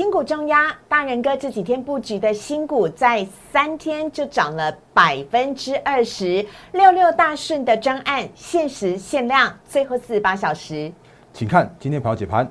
新股重压，大人哥这几天布局的新股，在三天就涨了百分之二十。六六大顺的专案，限时限量，最后四十八小时。请看今天盘后解盘。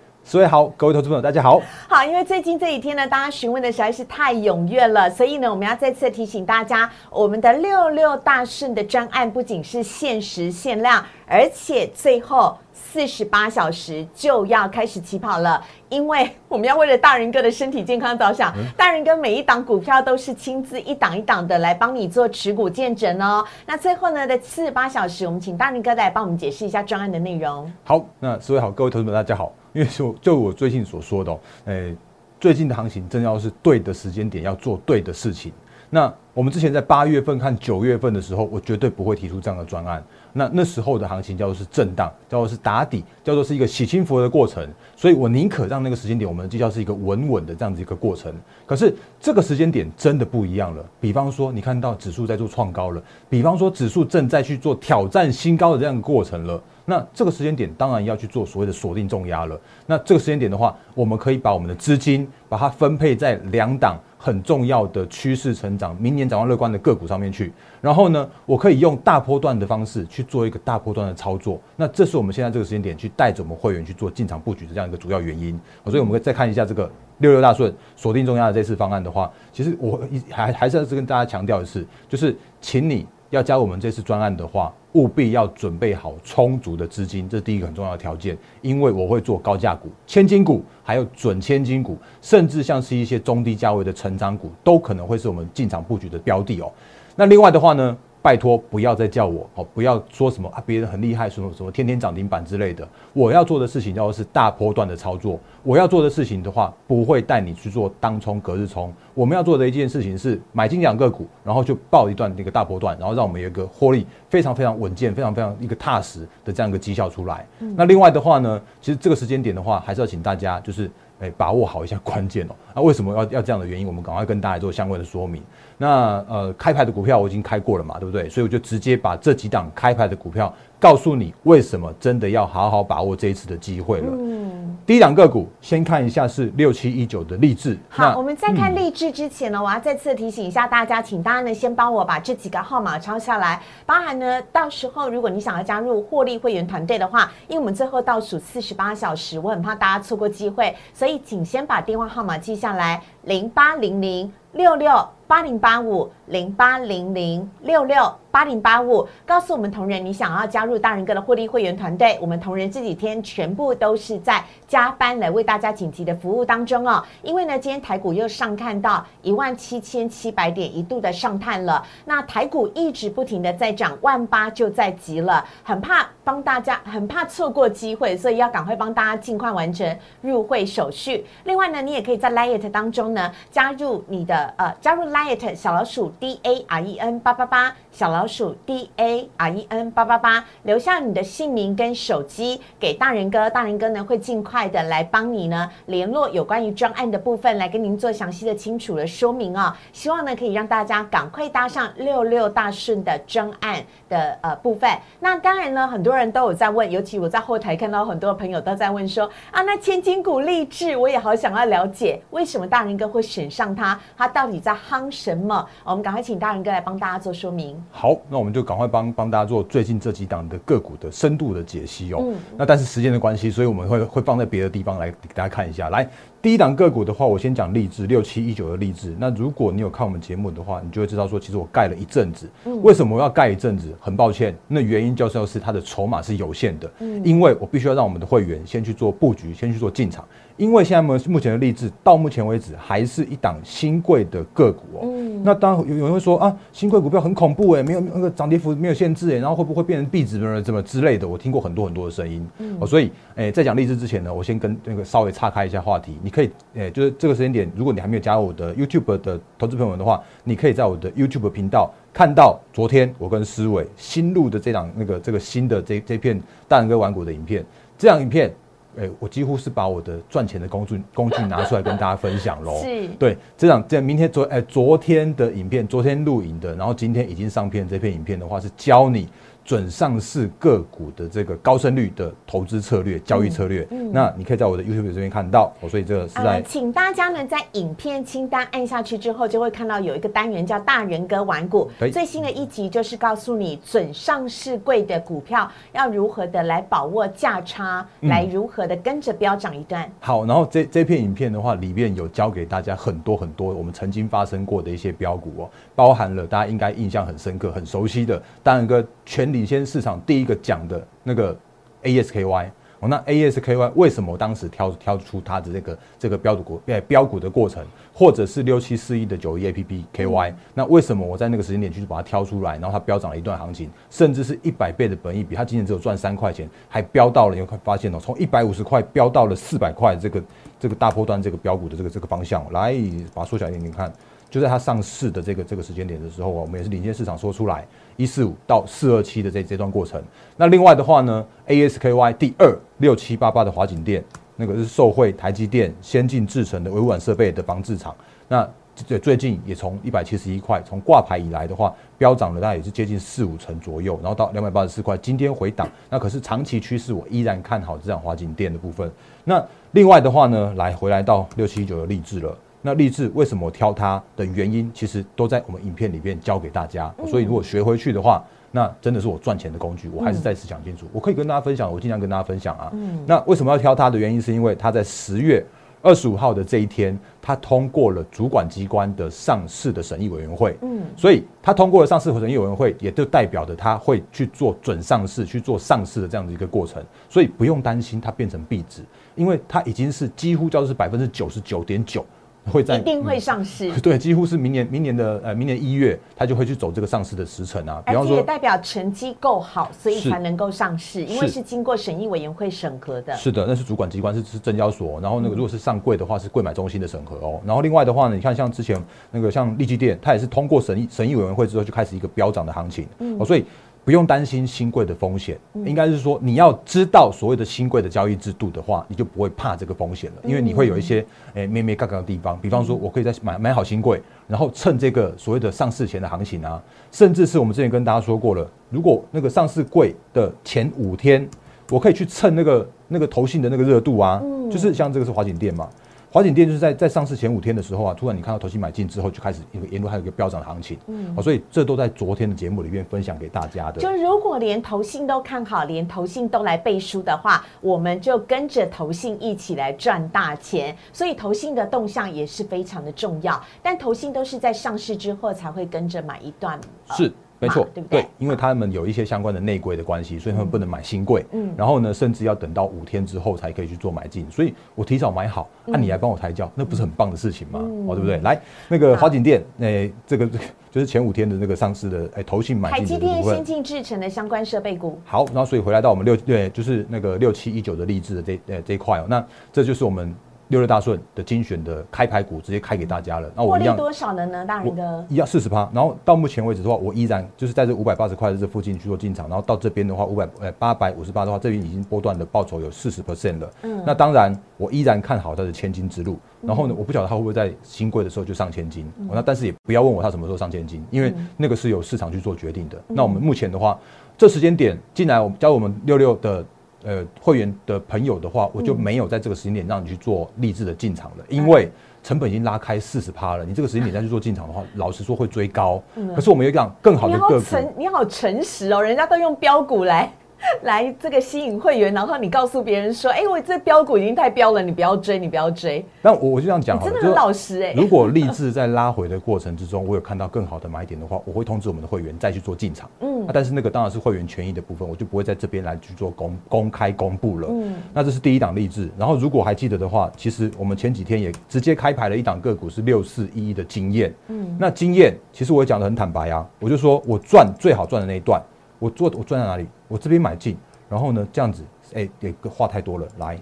施伟好，各位投资朋友大家好。好，因为最近这几天呢，大家询问的实在是太踊跃了，所以呢，我们要再次提醒大家，我们的六六大顺的专案不仅是限时限量，而且最后。四十八小时就要开始起跑了，因为我们要为了大人哥的身体健康着想。大人哥每一档股票都是亲自一档一档的来帮你做持股见证哦。那最后呢，在四十八小时，我们请大人哥来帮我们解释一下专案的内容。好，那所以好，各位投资者大家好。因为就就我最近所说的，哦诶，最近的行情正要是对的时间点，要做对的事情。那我们之前在八月份看九月份的时候，我绝对不会提出这样的专案。那那时候的行情叫做是震荡，叫做是打底，叫做是一个洗清浮的过程。所以我宁可让那个时间点，我们就叫是一个稳稳的这样子一个过程。可是这个时间点真的不一样了。比方说，你看到指数在做创高了，比方说指数正在去做挑战新高的这样的过程了。那这个时间点当然要去做所谓的锁定重压了。那这个时间点的话，我们可以把我们的资金把它分配在两档。很重要的趋势成长，明年展望乐观的个股上面去。然后呢，我可以用大波段的方式去做一个大波段的操作。那这是我们现在这个时间点去带着我们会员去做进场布局的这样一个主要原因。所以我们可以再看一下这个六六大顺锁定中压的这次方案的话，其实我还还是要跟大家强调的是，就是请你。要加入我们这次专案的话，务必要准备好充足的资金，这是第一个很重要的条件。因为我会做高价股、千金股，还有准千金股，甚至像是一些中低价位的成长股，都可能会是我们进场布局的标的哦。那另外的话呢？拜托，不要再叫我哦！不要说什么啊，别人很厉害，什么什么天天涨停板之类的。我要做的事情叫做是大波段的操作。我要做的事情的话，不会带你去做当冲、隔日冲。我们要做的一件事情是买进两个股，然后就报一段那个大波段，然后让我们有一个获利非常非常稳健、非常非常一个踏实的这样一个绩效出来。那另外的话呢，其实这个时间点的话，还是要请大家就是哎把握好一下关键哦。那为什么要要这样的原因？我们赶快跟大家做相关的说明。那呃，开牌的股票我已经开过了嘛，对不对？所以我就直接把这几档开牌的股票告诉你，为什么真的要好好把握这一次的机会了。嗯，第一档个股先看一下是六七一九的励志。好，我们在看励志之前呢，我要再次提醒一下大家，请大家呢先帮我把这几个号码抄下来，包含呢到时候如果你想要加入获利会员团队的话，因为我们最后倒数四十八小时，我很怕大家错过机会，所以请先把电话号码记下来，零八零零六六。八零八五零八零零六六八零八五，告诉我们同仁，你想要加入大人哥的获利会员团队。我们同仁这几天全部都是在加班来为大家紧急的服务当中哦。因为呢，今天台股又上看到一万七千七百点一度的上探了，那台股一直不停的在涨，万八就在急了，很怕帮大家，很怕错过机会，所以要赶快帮大家尽快完成入会手续。另外呢，你也可以在 Lite 当中呢加入你的呃加入 Lite。小老鼠 D A R E N 八八八，小老鼠 D A R E N 八八八，留下你的姓名跟手机给大人哥，大人哥呢会尽快的来帮你呢联络有关于专案的部分，来跟您做详细的、清楚的说明啊。希望呢可以让大家赶快搭上六六大顺的专案的呃部分。那当然呢，很多人都有在问，尤其我在后台看到很多朋友都在问说啊，那千金股励志，我也好想要了解为什么大人哥会选上它，它到底在夯。什么？我们赶快请大人哥来帮大家做说明。好，那我们就赶快帮帮大家做最近这几档的个股的深度的解析哦。嗯。那但是时间的关系，所以我们会会放在别的地方来给大家看一下。来，第一档个股的话，我先讲励志六七一九的励志。那如果你有看我们节目的话，你就会知道说，其实我盖了一阵子。嗯。为什么我要盖一阵子？很抱歉，那原因就是要是它的筹码是有限的。嗯。因为我必须要让我们的会员先去做布局，先去做进场。因为现在目目前的励志到目前为止还是一档新贵的个股哦。嗯。那当然有有人会说啊，新贵股票很恐怖哎，没有那个涨跌幅没有限制哎，然后会不会变成壁纸呢？怎么之类的？我听过很多很多的声音。嗯。哦，所以哎，在讲励志之前呢，我先跟那个稍微岔开一下话题。你可以，诶，就是这个时间点，如果你还没有加入我的 YouTube 的投资朋友的话，你可以在我的 YouTube 频道看到昨天我跟思伟新录的这档那个这个新的这这片大人哥玩股的影片，这样影片。哎，我几乎是把我的赚钱的工具工具拿出来跟大家分享喽。是，对，这样这明天昨哎昨天的影片，昨天录影的，然后今天已经上片这片影片的话，是教你。准上市个股的这个高胜率的投资策略、交易策略，那你可以在我的 YouTube 这边看到。所以这个是在，请大家呢在影片清单按下去之后，就会看到有一个单元叫“大人哥玩股”。最新的一集就是告诉你准上市贵的股票要如何的来把握价差，来如何的跟着飙涨一段。好，然后这这片影片的话，里面有教给大家很多很多我们曾经发生过的一些标股哦，包含了大家应该印象很深刻、很熟悉的大人哥全。领先市场第一个讲的那个 ASKY 哦，那 ASKY 为什么当时挑挑出它的这个这个标股诶标股的过程，或者是六七四一的九一 APPKY，那为什么我在那个时间点去把它挑出来，然后它飙涨了一段行情，甚至是一百倍的本益比，它今年只有赚三块钱，还飙到了，你会发现哦，从一百五十块飙到了四百块，这个这个大波段这个标股的这个这个方向，来把它缩小一点，你看。就在它上市的这个这个时间点的时候我们也是领先市场说出来一四五到四二七的这这段过程。那另外的话呢，ASKY 第二六七八八的华景店，那个是受惠台积电先进制成的微软设备的防治厂。那最最近也从一百七十一块从挂牌以来的话，飙涨了大概也是接近四五成左右，然后到两百八十四块，今天回档。那可是长期趋势，我依然看好这样华景店的部分。那另外的话呢，来回来到六七九的励志了。那立志为什么挑它的原因，其实都在我们影片里面教给大家。所以如果学回去的话，那真的是我赚钱的工具。我还是再次讲清楚，我可以跟大家分享，我尽量跟大家分享啊。那为什么要挑它的原因，是因为它在十月二十五号的这一天，它通过了主管机关的上市的审议委员会。嗯，所以它通过了上市审议委员会，也就代表着它会去做准上市、去做上市的这样的一个过程。所以不用担心它变成壁纸，因为它已经是几乎叫做是百分之九十九点九。会在一定会上市，对，几乎是明年明年的呃明年一月，它就会去走这个上市的时程啊。而且也代表成绩够好，所以才能够上市，因为是经过审议委员会审核的。是的，那是主管机关是是证交所，然后那个如果是上柜的话是柜买中心的审核哦。然后另外的话呢，你看像之前那个像利基店，它也是通过审议审议委员会之后就开始一个飙涨的行情哦，所以。不用担心新贵的风险，应该是说你要知道所谓的新贵的交易制度的话，你就不会怕这个风险了，因为你会有一些诶咩咩嘎嘎的地方，比方说我可以在买买好新贵，然后趁这个所谓的上市前的行情啊，甚至是我们之前跟大家说过了，如果那个上市贵的前五天，我可以去蹭那个那个投信的那个热度啊，就是像这个是华景店嘛。华景店就是在在上市前五天的时候啊，突然你看到投信买进之后，就开始一个沿路还有一个飙涨的行情，嗯，所以这都在昨天的节目里面分享给大家的。就如果连投信都看好，连投信都来背书的话，我们就跟着投信一起来赚大钱。所以投信的动向也是非常的重要，但投信都是在上市之后才会跟着买一段，是。没错，对不对？因为他们有一些相关的内规的关系，所以他们不能买新贵。嗯，然后呢，甚至要等到五天之后才可以去做买进。所以我提早买好，那你来帮我抬轿，那不是很棒的事情吗？哦，对不对？来，那个华景店，诶，这个 就是前五天的那个上市的，哎，投信买进。海基电先进制成的相关设备股。好，然后所以回来到我们六对，就是那个六七一九的励志的这呃这一块哦，那这就是我们。六六大顺的精选的开牌股直接开给大家了，那我一样多少的呢？大人哥一样四十趴，然后到目前为止的话，我依然就是在这五百八十块的这附近去做进场，然后到这边的话五百呃八百五十八的话，这边已经波段的报酬有四十 percent 了。嗯，那当然我依然看好它的千金之路。然后呢，我不晓得它会不会在新贵的时候就上千金，那但是也不要问我它什么时候上千金，因为那个是由市场去做决定的。那我们目前的话，这时间点进来，我们教我们六六的。呃，会员的朋友的话，我就没有在这个时间点让你去做励志的进场了，因为成本已经拉开四十趴了。你这个时间点再去做进场的话，老实说会追高。可是我们有讲更好的个股，你好诚实哦，人家都用标股来。来这个吸引会员，然后你告诉别人说：“哎，我这标股已经太标了，你不要追，你不要追。”那我我就这样讲，真的很老实哎。如果立志在拉回的过程之中，我有看到更好的买点的话，我会通知我们的会员再去做进场。嗯，但是那个当然是会员权益的部分，我就不会在这边来去做公公开公布了。嗯，那这是第一档励志。然后如果还记得的话，其实我们前几天也直接开牌了一档个股是六四一一的经验。嗯，那经验其实我也讲的很坦白啊，我就说我赚最好赚的那一段，我做我赚在哪里？我这边买进。然后呢，这样子，哎，也话太多了。来，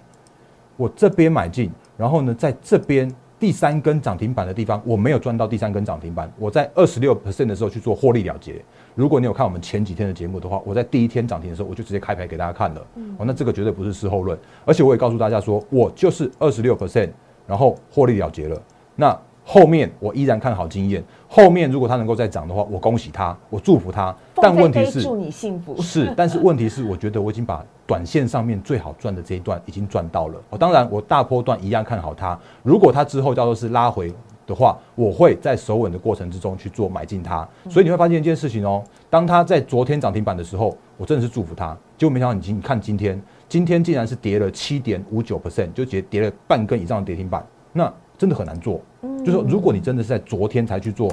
我这边买进，然后呢，在这边第三根涨停板的地方，我没有赚到第三根涨停板，我在二十六 percent 的时候去做获利了结。如果你有看我们前几天的节目的话，我在第一天涨停的时候，我就直接开牌给大家看了。哦，那这个绝对不是事后论，而且我也告诉大家说，我就是二十六 percent，然后获利了结了。那后面我依然看好经验，后面如果它能够再涨的话，我恭喜他，我祝福他。但问题是，祝你幸福。是，但是问题是，我觉得我已经把短线上面最好赚的这一段已经赚到了。哦，当然我大波段一样看好它。如果它之后叫做是拉回。的话，我会在守稳的过程之中去做买进它，所以你会发现一件事情哦，当它在昨天涨停板的时候，我真的是祝福它，结果没想到你今看今天，今天竟然是跌了七点五九 percent，就跌跌了半根以上的跌停板，那真的很难做。就说如果你真的是在昨天才去做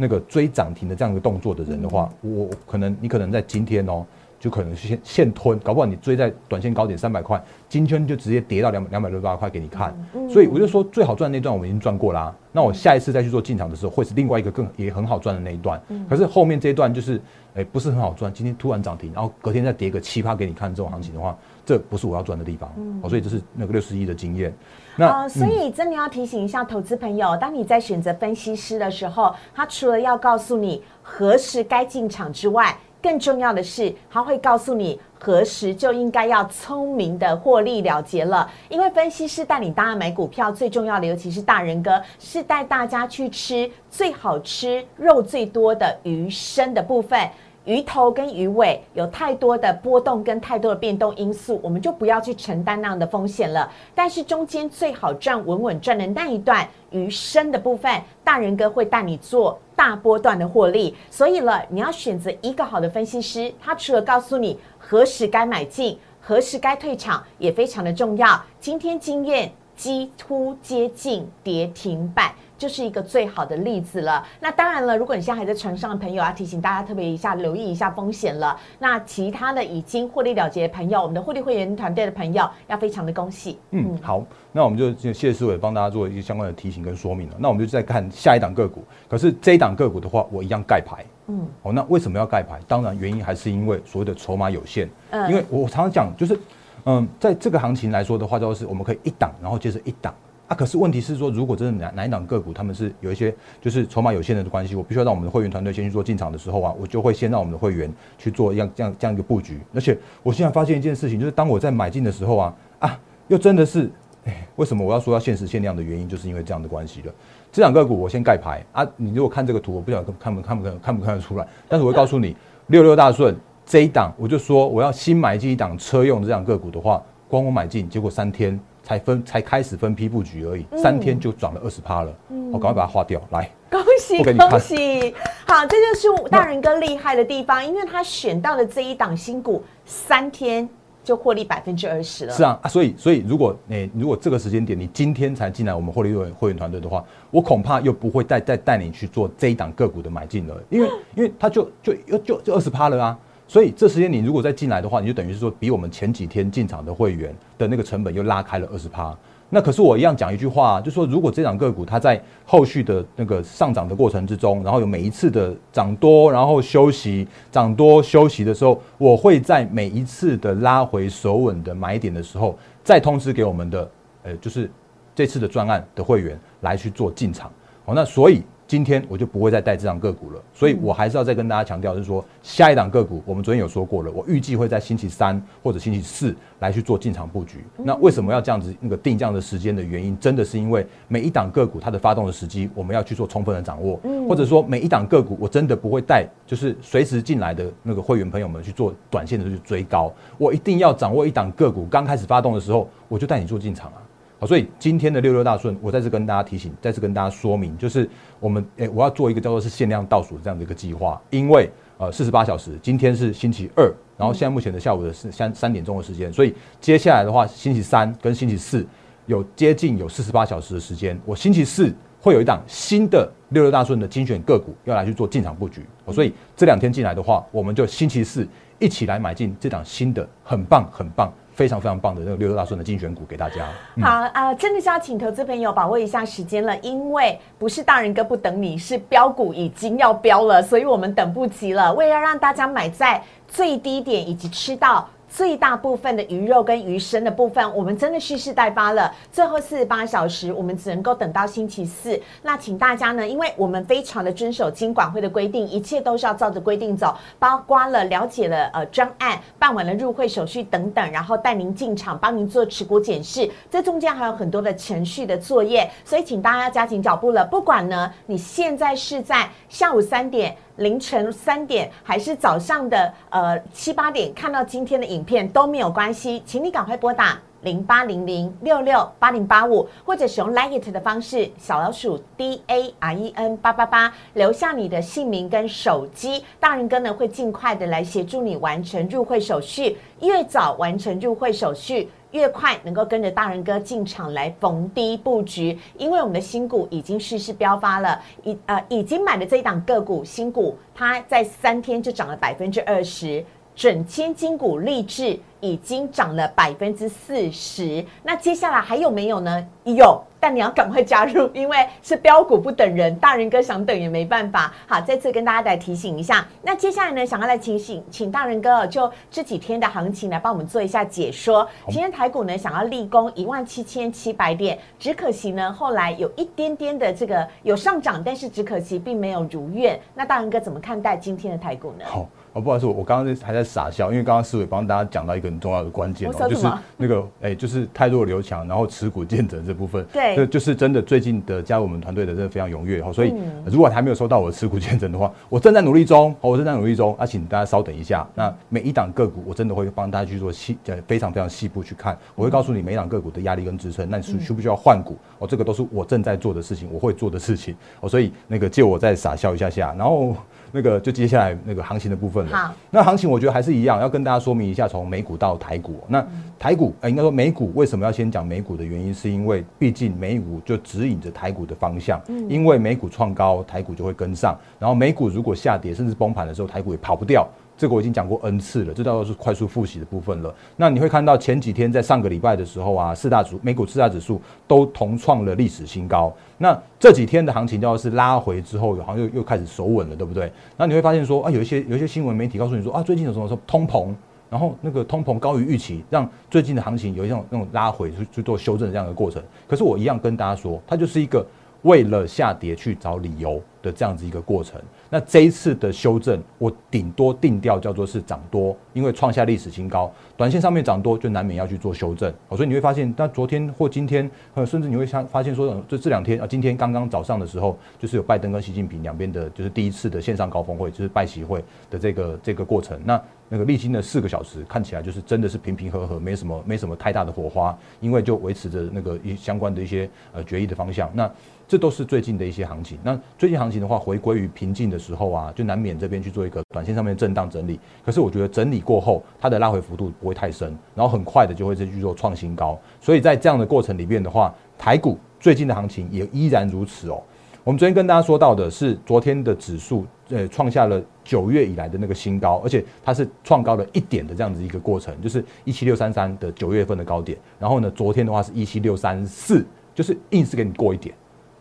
那个追涨停的这样一个动作的人的话，我可能你可能在今天哦。就可能现现吞，搞不好你追在短线高点三百块，今天就直接跌到两两百六十八块给你看。所以我就说最好赚那段我们已经赚过啦，那我下一次再去做进场的时候，会是另外一个更也很好赚的那一段。可是后面这一段就是，哎，不是很好赚。今天突然涨停，然后隔天再跌个七八给你看这种行情的话，这不是我要赚的地方。哦，所以这是那个六十一的经验。那所以真的要提醒一下投资朋友，当你在选择分析师的时候，他除了要告诉你何时该进场之外，更重要的是，他会告诉你何时就应该要聪明的获利了结了。因为分析师带你大家买股票，最重要的，尤其是大人哥，是带大家去吃最好吃、肉最多的鱼身的部分。鱼头跟鱼尾有太多的波动跟太多的变动因素，我们就不要去承担那样的风险了。但是中间最好赚稳稳赚的那一段鱼身的部分，大人哥会带你做大波段的获利。所以了，你要选择一个好的分析师，他除了告诉你何时该买进、何时该退场，也非常的重要。今天经验几乎接近跌停板。就是一个最好的例子了。那当然了，如果你现在还在船上的朋友，要提醒大家特别一下，留意一下风险了。那其他的已经获利了结的朋友，我们的获利会员团队的朋友，要非常的恭喜。嗯，好，那我们就谢谢思伟帮大家做一些相关的提醒跟说明了。那我们就再看下一档个股。可是这一档个股的话，我一样盖牌。嗯，哦，那为什么要盖牌？当然原因还是因为所谓的筹码有限。嗯，因为我常常讲，就是嗯，在这个行情来说的话，就是我们可以一档，然后接着一档。啊，可是问题是说，如果真的哪哪一档个股，他们是有一些就是筹码有限的关系，我必须要让我们的会员团队先去做进场的时候啊，我就会先让我们的会员去做一样这样这样一个布局。而且我现在发现一件事情，就是当我在买进的时候啊啊，又真的是，哎，为什么我要说要限时限量的原因，就是因为这样的关系了。这两个股我先盖牌啊，你如果看这个图，我不晓得看不看不看看不看得出来，但是我会告诉你，六六大顺这一档，我就说我要新买进一档车用的这样个股的话，光我买进，结果三天。才分才开始分批布局而已，三天就涨了二十趴了，我赶快把它划掉。来，恭喜恭喜！好，这就是大人哥厉害的地方，因为他选到了这一档新股，三天就获利百分之二十了。是啊，所以所以如果你如果这个时间点你今天才进来我们获利会会员团队的话，我恐怕又不会再再带你去做这一档个股的买进了，因为因为他就就又就就二十趴了啊。所以这时间你如果再进来的话，你就等于是说比我们前几天进场的会员的那个成本又拉开了二十趴。那可是我一样讲一句话，就说如果这档个股它在后续的那个上涨的过程之中，然后有每一次的涨多，然后休息，涨多休息的时候，我会在每一次的拉回手稳的买点的时候，再通知给我们的，呃，就是这次的专案的会员来去做进场。好，那所以。今天我就不会再带这档个股了，所以我还是要再跟大家强调，就是说下一档个股，我们昨天有说过了，我预计会在星期三或者星期四来去做进场布局。那为什么要这样子那个定这样的时间的原因，真的是因为每一档个股它的发动的时机，我们要去做充分的掌握，或者说每一档个股我真的不会带，就是随时进来的那个会员朋友们去做短线的去追高，我一定要掌握一档个股刚开始发动的时候，我就带你做进场啊。好，所以今天的六六大顺，我再次跟大家提醒，再次跟大家说明，就是我们诶，我要做一个叫做是限量倒数这样的一个计划，因为呃四十八小时，今天是星期二，然后现在目前的下午的是三三点钟的时间，所以接下来的话，星期三跟星期四有接近有四十八小时的时间，我星期四会有一档新的六六大顺的精选个股要来去做进场布局，所以这两天进来的话，我们就星期四一起来买进这档新的很棒很棒。非常非常棒的那个六六大顺的精选股给大家。好啊，真的是要请投资朋友把握一下时间了，因为不是大人哥不等你，是标股已经要标了，所以我们等不及了。为了让大家买在最低点以及吃到最大部分的鱼肉跟鱼生的部分，我们真的蓄势待发了。最后四十八小时，我们只能够等到星期四。那请大家呢，因为我们非常的遵守金管会的规定，一切都是要照着规定走，包括了了解了呃专案，办完了入会手续等等，然后带您进场，帮您做持股检视，这中间还有很多的程序的作业，所以请大家要加紧脚步了。不管呢，你现在是在下午三点。凌晨三点还是早上的呃七八点看到今天的影片都没有关系，请你赶快拨打零八零零六六八零八五，或者使用 Like It 的方式，小老鼠 D A R E N 八八八，留下你的姓名跟手机，大人哥呢会尽快的来协助你完成入会手续，越早完成入会手续。越快能够跟着大人哥进场来逢低布局，因为我们的新股已经蓄势飙发了，已呃已经买的这一档个股新股，它在三天就涨了百分之二十，整千金股励志已经涨了百分之四十，那接下来还有没有呢？有。但你要赶快加入，因为是标股不等人，大人哥想等也没办法。好，再次跟大家来提醒一下。那接下来呢，想要来提醒，请大人哥就这几天的行情来帮我们做一下解说。今天台股呢，想要立功一万七千七百点，只可惜呢，后来有一点点的这个有上涨，但是只可惜并没有如愿。那大人哥怎么看待今天的台股呢？好。哦，不好意思，我刚刚还在傻笑，因为刚刚思伟帮大家讲到一个很重要的关键哦，就是那个哎，就是太弱留强，然后持股见证这部分，对，就是真的最近的加入我们团队的真的非常踊跃哈，所以如果还没有收到我的持股见证的话，我正在努力中，我正在努力中，啊，请大家稍等一下，那每一档个股我真的会帮大家去做细呃非常非常细部去看，我会告诉你每一档个股的压力跟支撑，那你需需不需要换股？哦，这个都是我正在做的事情，我会做的事情。哦，所以那个借我再傻笑一下下，然后。那个就接下来那个行情的部分了。好，那行情我觉得还是一样，要跟大家说明一下，从美股到台股。那台股，呃，应该说美股为什么要先讲美股的原因，是因为毕竟美股就指引着台股的方向。嗯，因为美股创高，台股就会跟上。然后美股如果下跌甚至崩盘的时候，台股也跑不掉。这个我已经讲过 N 次了，这叫做是快速复习的部分了。那你会看到前几天在上个礼拜的时候啊，四大指美股四大指数都同创了历史新高。那这几天的行情叫做是拉回之后，好像又又开始守稳了，对不对？那你会发现说啊，有一些有一些新闻媒体告诉你说啊，最近有什么说通膨，然后那个通膨高于预期，让最近的行情有一种那种拉回去去做修正这样的过程。可是我一样跟大家说，它就是一个为了下跌去找理由的这样子一个过程。那这一次的修正，我顶多定调叫做是涨多，因为创下历史新高，短线上面涨多就难免要去做修正。所以你会发现，那昨天或今天，呃，甚至你会发发现说，就这两天啊，今天刚刚早上的时候，就是有拜登跟习近平两边的，就是第一次的线上高峰会，就是拜习会的这个这个过程。那那个历经了四个小时，看起来就是真的是平平和和，没什么没什么太大的火花，因为就维持着那个一相关的一些呃决议的方向。那这都是最近的一些行情。那最近行情的话，回归于平静的时候啊，就难免这边去做一个短线上面震荡整理。可是我觉得整理过后，它的拉回幅度不会太深，然后很快的就会再去做创新高。所以在这样的过程里面的话，台股最近的行情也依然如此哦。我们昨天跟大家说到的是，昨天的指数呃创下了九月以来的那个新高，而且它是创高了一点的这样子一个过程，就是一七六三三的九月份的高点。然后呢，昨天的话是一七六三四，就是硬是给你过一点。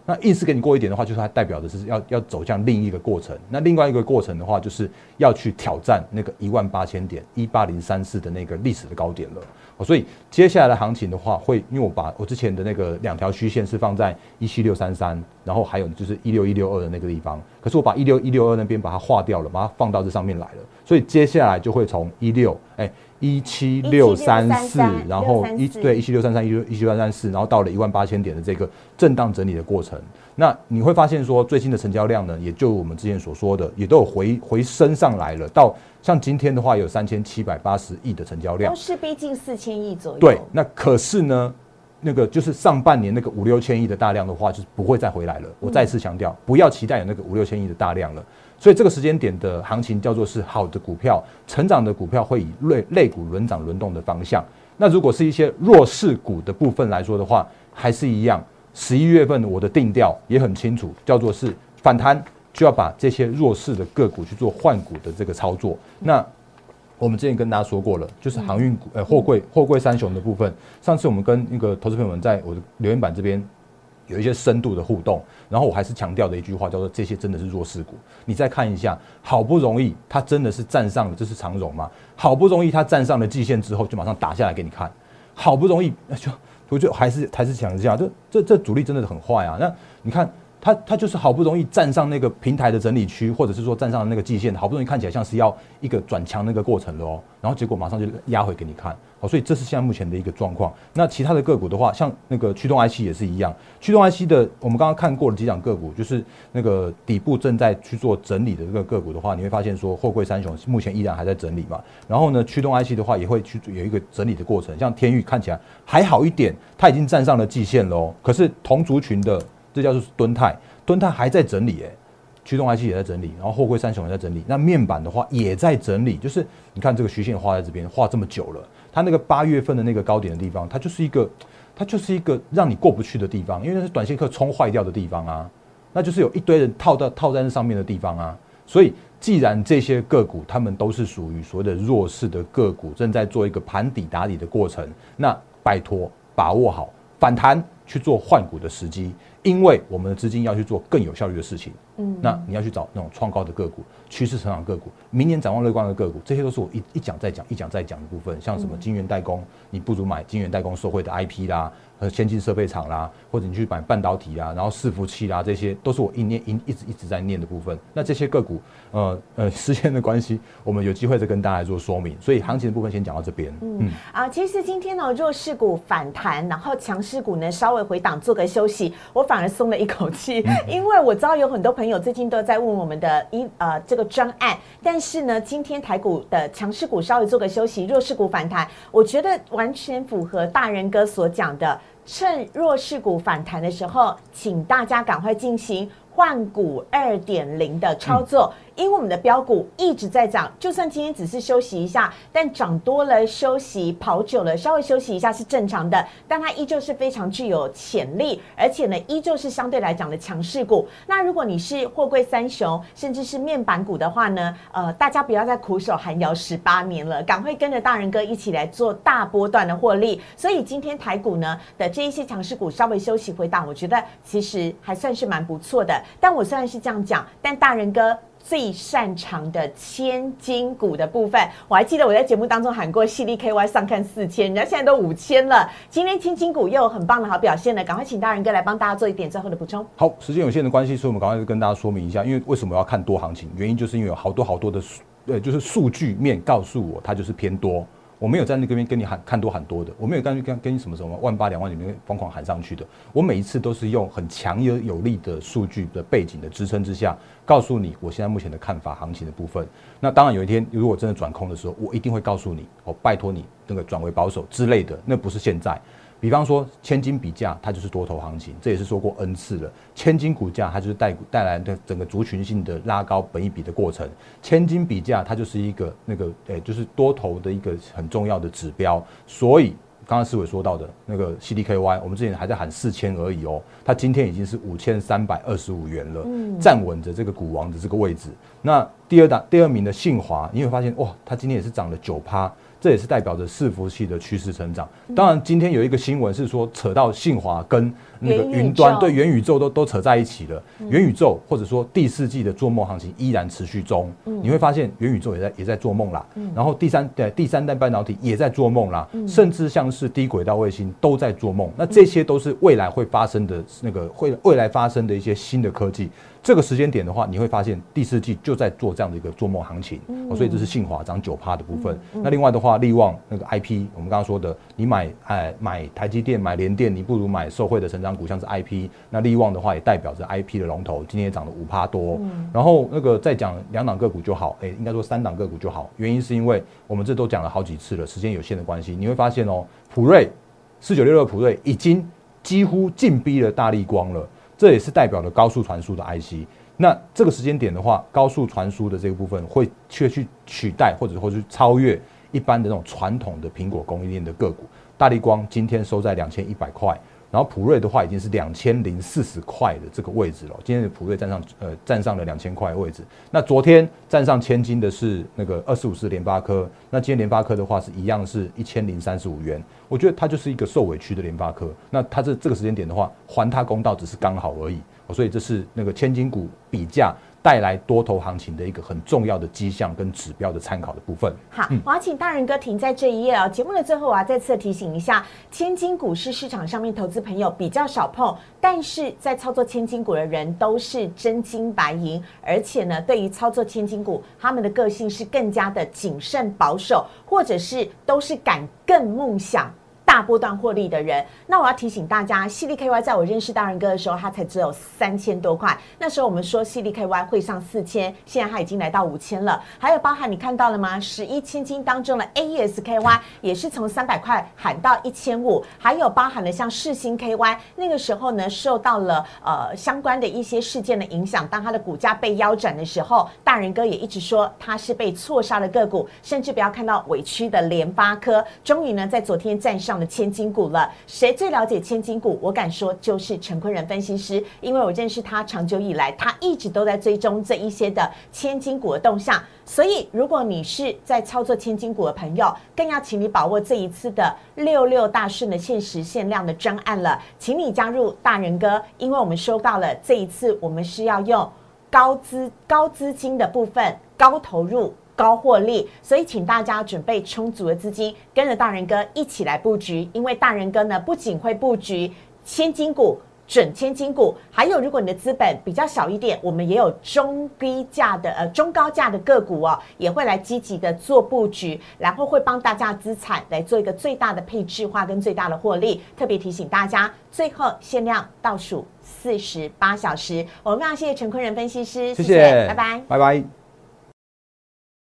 那意思给你过一点的话，就是它代表的是要要走向另一个过程。那另外一个过程的话，就是要去挑战那个一万八千点一八零三四的那个历史的高点了。哦，所以接下来的行情的话，会因为我把我之前的那个两条虚线是放在一七六三三，然后还有就是一六一六二的那个地方，可是我把一六一六二那边把它划掉了，把它放到这上面来了。所以接下来就会从一六哎。一七六三四，然后一对一七六三三一六一七六三四，然后到了一万八千点的这个震荡整理的过程，那你会发现说，最新的成交量呢，也就我们之前所说的，也都有回回升上来了。到像今天的话，有三千七百八十亿的成交量，都是逼近四千亿左右。对，那可是呢，那个就是上半年那个五六千亿的大量的话，就是不会再回来了。我再次强调，不要期待有那个五六千亿的大量了。所以这个时间点的行情叫做是好的股票，成长的股票会以类类股轮涨轮动的方向。那如果是一些弱势股的部分来说的话，还是一样。十一月份我的定调也很清楚，叫做是反弹就要把这些弱势的个股去做换股的这个操作。那我们之前跟大家说过了，就是航运股、呃货柜、货柜三雄的部分。上次我们跟那个投资朋友们在我的留言板这边。有一些深度的互动。然后我还是强调的一句话，叫做这些真的是弱势股。你再看一下，好不容易它真的是站上了，这是长荣吗？好不容易它站上了季线之后，就马上打下来给你看。好不容易就我就还是还是想一下，这这这主力真的很坏啊。那你看。他他就是好不容易站上那个平台的整理区，或者是说站上那个季线，好不容易看起来像是要一个转强那个过程了哦，然后结果马上就压回给你看，好，所以这是现在目前的一个状况。那其他的个股的话，像那个驱动 IC 也是一样，驱动 IC 的我们刚刚看过了几档个股，就是那个底部正在去做整理的这个个股的话，你会发现说货柜三雄目前依然还在整理嘛，然后呢，驱动 IC 的话也会去有一个整理的过程，像天域看起来还好一点，它已经站上了季线喽，可是同族群的。这叫做敦泰，敦泰还在整理，哎，驱动 IC 也在整理，然后货柜三雄也在整理，那面板的话也在整理，就是你看这个虚线画在这边，画这么久了，它那个八月份的那个高点的地方，它就是一个，它就是一个让你过不去的地方，因为那是短线客冲坏掉的地方啊，那就是有一堆人套到套在那上面的地方啊，所以既然这些个股他们都是属于所谓的弱势的个股，正在做一个盘底打底的过程，那拜托把握好反弹去做换股的时机。因为我们的资金要去做更有效率的事情，嗯，那你要去找那种创高的个股、趋势成长个股、明年展望乐观的个股，这些都是我一一讲再讲、一讲再讲的部分。像什么金源代工，你不如买金源代工受惠的 IP 啦。和先进设备厂啦，或者你去买半导体啊，然后伺服器啦，这些都是我一念一一直一直在念的部分。那这些个股，呃呃，时间的关系，我们有机会再跟大家做说明。所以行情的部分先讲到这边。嗯啊，其实今天呢，弱势股反弹，然后强势股呢稍微回档做个休息，我反而松了一口气，因为我知道有很多朋友最近都在问我们的一呃这个专案，但是呢，今天台股的强势股稍微做个休息，弱势股反弹，我觉得完全符合大人哥所讲的。趁弱势股反弹的时候，请大家赶快进行换股二点零的操作。因为我们的标股一直在涨，就算今天只是休息一下，但涨多了休息，跑久了稍微休息一下是正常的。但它依旧是非常具有潜力，而且呢，依旧是相对来讲的强势股。那如果你是货柜三雄，甚至是面板股的话呢，呃，大家不要再苦守寒窑十八年了，赶快跟着大人哥一起来做大波段的获利。所以今天台股呢的这一些强势股稍微休息回档，我觉得其实还算是蛮不错的。但我虽然是这样讲，但大人哥。最擅长的千金股的部分，我还记得我在节目当中喊过，犀利 KY 上看四千，人家现在都五千了。今天千金股又有很棒的好表现了，赶快请大仁哥来帮大家做一点最后的补充。好，时间有限的关系，所以我们赶快跟大家说明一下，因为为什么要看多行情？原因就是因为有好多好多的数，呃，就是数据面告诉我它就是偏多。我没有在那边跟你喊看多喊多的，我没有跟跟跟你什么什么万八两万里面疯狂喊上去的。我每一次都是用很强有有力的数据的背景的支撑之下，告诉你我现在目前的看法行情的部分。那当然有一天如果真的转空的时候，我一定会告诉你，我拜托你那个转为保守之类的。那不是现在。比方说，千金比价，它就是多头行情，这也是说过 N 次了。千金股价，它就是带带来的整个族群性的拉高本一比的过程。千金比价，它就是一个那个，诶，就是多头的一个很重要的指标。所以，刚刚思伟说到的那个 CDKY，我们之前还在喊四千而已哦，它今天已经是五千三百二十五元了，站稳着这个股王的这个位置。那第二档第二名的信华，你会发现哇，它今天也是涨了九趴。这也是代表着伺服器的趋势成长。当然，今天有一个新闻是说，扯到信华跟那个云端对元宇宙都都扯在一起了。元宇宙或者说第四季的做梦行情依然持续中。你会发现元宇宙也在也在做梦啦。然后第三代第三代半导体也在做梦啦。甚至像是低轨道卫星都在做梦。那这些都是未来会发生的那个会未来发生的一些新的科技。这个时间点的话，你会发现第四季就在做这样的一个做梦行情，所以这是信华涨九趴的部分。那另外的话，利旺那个 IP，我们刚刚说的，你买哎买台积电、买联电，你不如买受惠的成长股，像是 IP。那利旺的话，也代表着 IP 的龙头，今天也涨了五趴多。嗯然后那个再讲两档个股就好，哎，应该说三档个股就好。原因是因为我们这都讲了好几次了，时间有限的关系，你会发现哦，普瑞四九六六普瑞已经几乎进逼了大力光了。这也是代表了高速传输的 IC，那这个时间点的话，高速传输的这个部分会却去取代或者或去超越一般的那种传统的苹果供应链的个股。大力光今天收在两千一百块，然后普瑞的话已经是两千零四十块的这个位置了。今天普瑞站上呃站上了两千块位置。那昨天站上千金的是那个二十五四联发科，那今天联发科的话是一样是一千零三十五元。我觉得它就是一个受委屈的联发科。那它这这个时间点的话，还它公道只是刚好而已。所以这是那个千金股比价。带来多头行情的一个很重要的迹象跟指标的参考的部分。好，我要请大人哥停在这一页哦。节目的最后，我要再次提醒一下，千金股是市场上面投资朋友比较少碰，但是在操作千金股的人都是真金白银，而且呢，对于操作千金股，他们的个性是更加的谨慎保守，或者是都是敢更梦想。大波段获利的人，那我要提醒大家，犀利 KY 在我认识大人哥的时候，它才只有三千多块。那时候我们说犀利 KY 会上四千，现在它已经来到五千了。还有包含你看到了吗？十一千金当中的 AESKY 也是从三百块喊到一千五。还有包含了像世星 KY，那个时候呢，受到了呃相关的一些事件的影响，当它的股价被腰斩的时候，大人哥也一直说它是被错杀的个股，甚至不要看到委屈的联发科，终于呢在昨天站上。的千金股了，谁最了解千金股？我敢说就是陈坤仁分析师，因为我认识他长久以来，他一直都在追踪这一些的千金股的动向。所以，如果你是在操作千金股的朋友，更要请你把握这一次的六六大顺的限时限量的专案了，请你加入大人哥，因为我们收到了这一次，我们是要用高资高资金的部分，高投入。高获利，所以请大家准备充足的资金，跟着大人哥一起来布局。因为大人哥呢，不仅会布局千金股、准千金股，还有如果你的资本比较小一点，我们也有中低价的呃中高价的个股哦，也会来积极的做布局，然后会帮大家资产来做一个最大的配置化跟最大的获利。特别提醒大家，最后限量倒数四十八小时。我们非常谢谢陈坤仁分析师，谢谢，拜拜，拜拜。